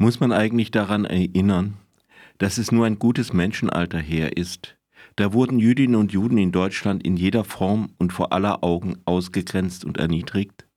Muss man eigentlich daran erinnern, dass es nur ein gutes Menschenalter her ist, da wurden Jüdinnen und Juden in Deutschland in jeder Form und vor aller Augen ausgegrenzt und erniedrigt?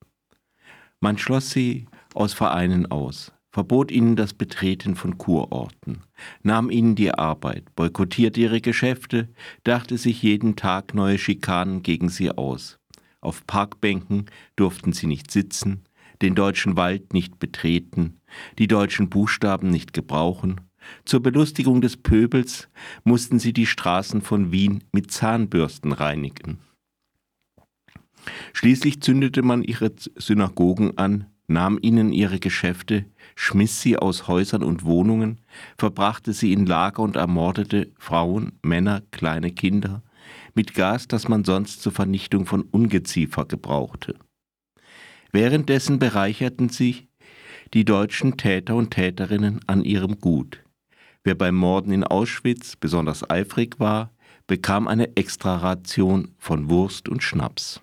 Man schloss sie aus Vereinen aus, verbot ihnen das Betreten von Kurorten, nahm ihnen die Arbeit, boykottierte ihre Geschäfte, dachte sich jeden Tag neue Schikanen gegen sie aus. Auf Parkbänken durften sie nicht sitzen, den deutschen Wald nicht betreten, die deutschen Buchstaben nicht gebrauchen, zur Belustigung des Pöbels mussten sie die Straßen von Wien mit Zahnbürsten reinigen. Schließlich zündete man ihre Synagogen an, nahm ihnen ihre Geschäfte, schmiss sie aus Häusern und Wohnungen, verbrachte sie in Lager und ermordete Frauen, Männer, kleine Kinder mit Gas, das man sonst zur Vernichtung von Ungeziefer gebrauchte. Währenddessen bereicherten sich die deutschen Täter und Täterinnen an ihrem Gut. Wer beim Morden in Auschwitz besonders eifrig war, bekam eine Extraration von Wurst und Schnaps.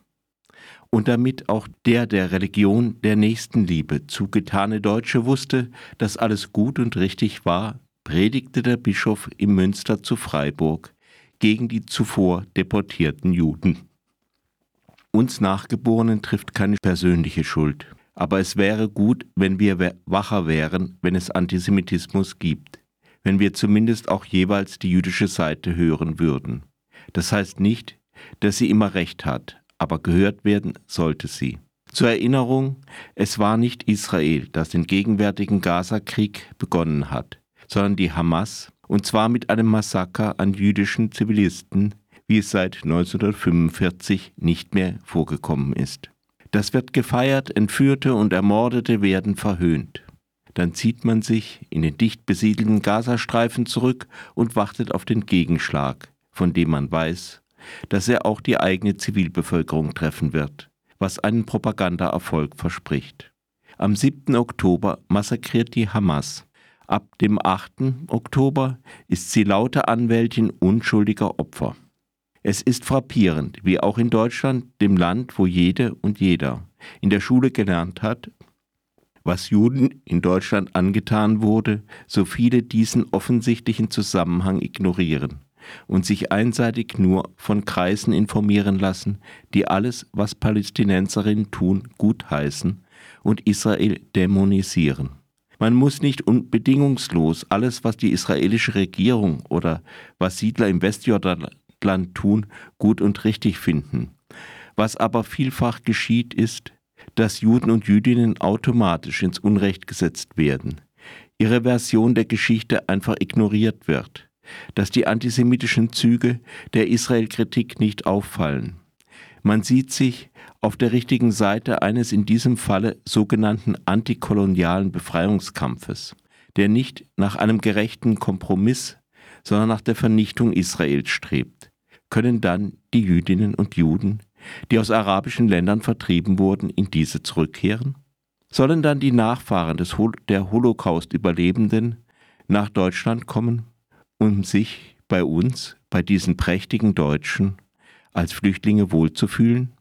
Und damit auch der der Religion der Nächstenliebe zugetane Deutsche wusste, dass alles gut und richtig war, predigte der Bischof im Münster zu Freiburg gegen die zuvor deportierten Juden. Uns Nachgeborenen trifft keine persönliche Schuld, aber es wäre gut, wenn wir wacher wären, wenn es Antisemitismus gibt wenn wir zumindest auch jeweils die jüdische Seite hören würden. Das heißt nicht, dass sie immer recht hat, aber gehört werden sollte sie. Zur Erinnerung, es war nicht Israel, das den gegenwärtigen Gaza-Krieg begonnen hat, sondern die Hamas, und zwar mit einem Massaker an jüdischen Zivilisten, wie es seit 1945 nicht mehr vorgekommen ist. Das wird gefeiert, Entführte und Ermordete werden verhöhnt dann zieht man sich in den dicht besiedelten Gazastreifen zurück und wartet auf den Gegenschlag, von dem man weiß, dass er auch die eigene Zivilbevölkerung treffen wird, was einen Propagandaerfolg verspricht. Am 7. Oktober massakriert die Hamas. Ab dem 8. Oktober ist sie laute Anwältin unschuldiger Opfer. Es ist frappierend, wie auch in Deutschland, dem Land, wo jede und jeder in der Schule gelernt hat, was Juden in Deutschland angetan wurde, so viele diesen offensichtlichen Zusammenhang ignorieren und sich einseitig nur von Kreisen informieren lassen, die alles, was Palästinenserinnen tun, gutheißen und Israel dämonisieren. Man muss nicht unbedingungslos alles, was die israelische Regierung oder was Siedler im Westjordanland tun, gut und richtig finden. Was aber vielfach geschieht, ist, dass Juden und Jüdinnen automatisch ins Unrecht gesetzt werden, ihre Version der Geschichte einfach ignoriert wird, dass die antisemitischen Züge der Israel-Kritik nicht auffallen. Man sieht sich auf der richtigen Seite eines in diesem Falle sogenannten antikolonialen Befreiungskampfes, der nicht nach einem gerechten Kompromiss, sondern nach der Vernichtung Israels strebt, können dann die Jüdinnen und Juden die aus arabischen Ländern vertrieben wurden, in diese zurückkehren? Sollen dann die Nachfahren des Hol der Holocaust-Überlebenden nach Deutschland kommen, um sich bei uns, bei diesen prächtigen Deutschen, als Flüchtlinge wohlzufühlen?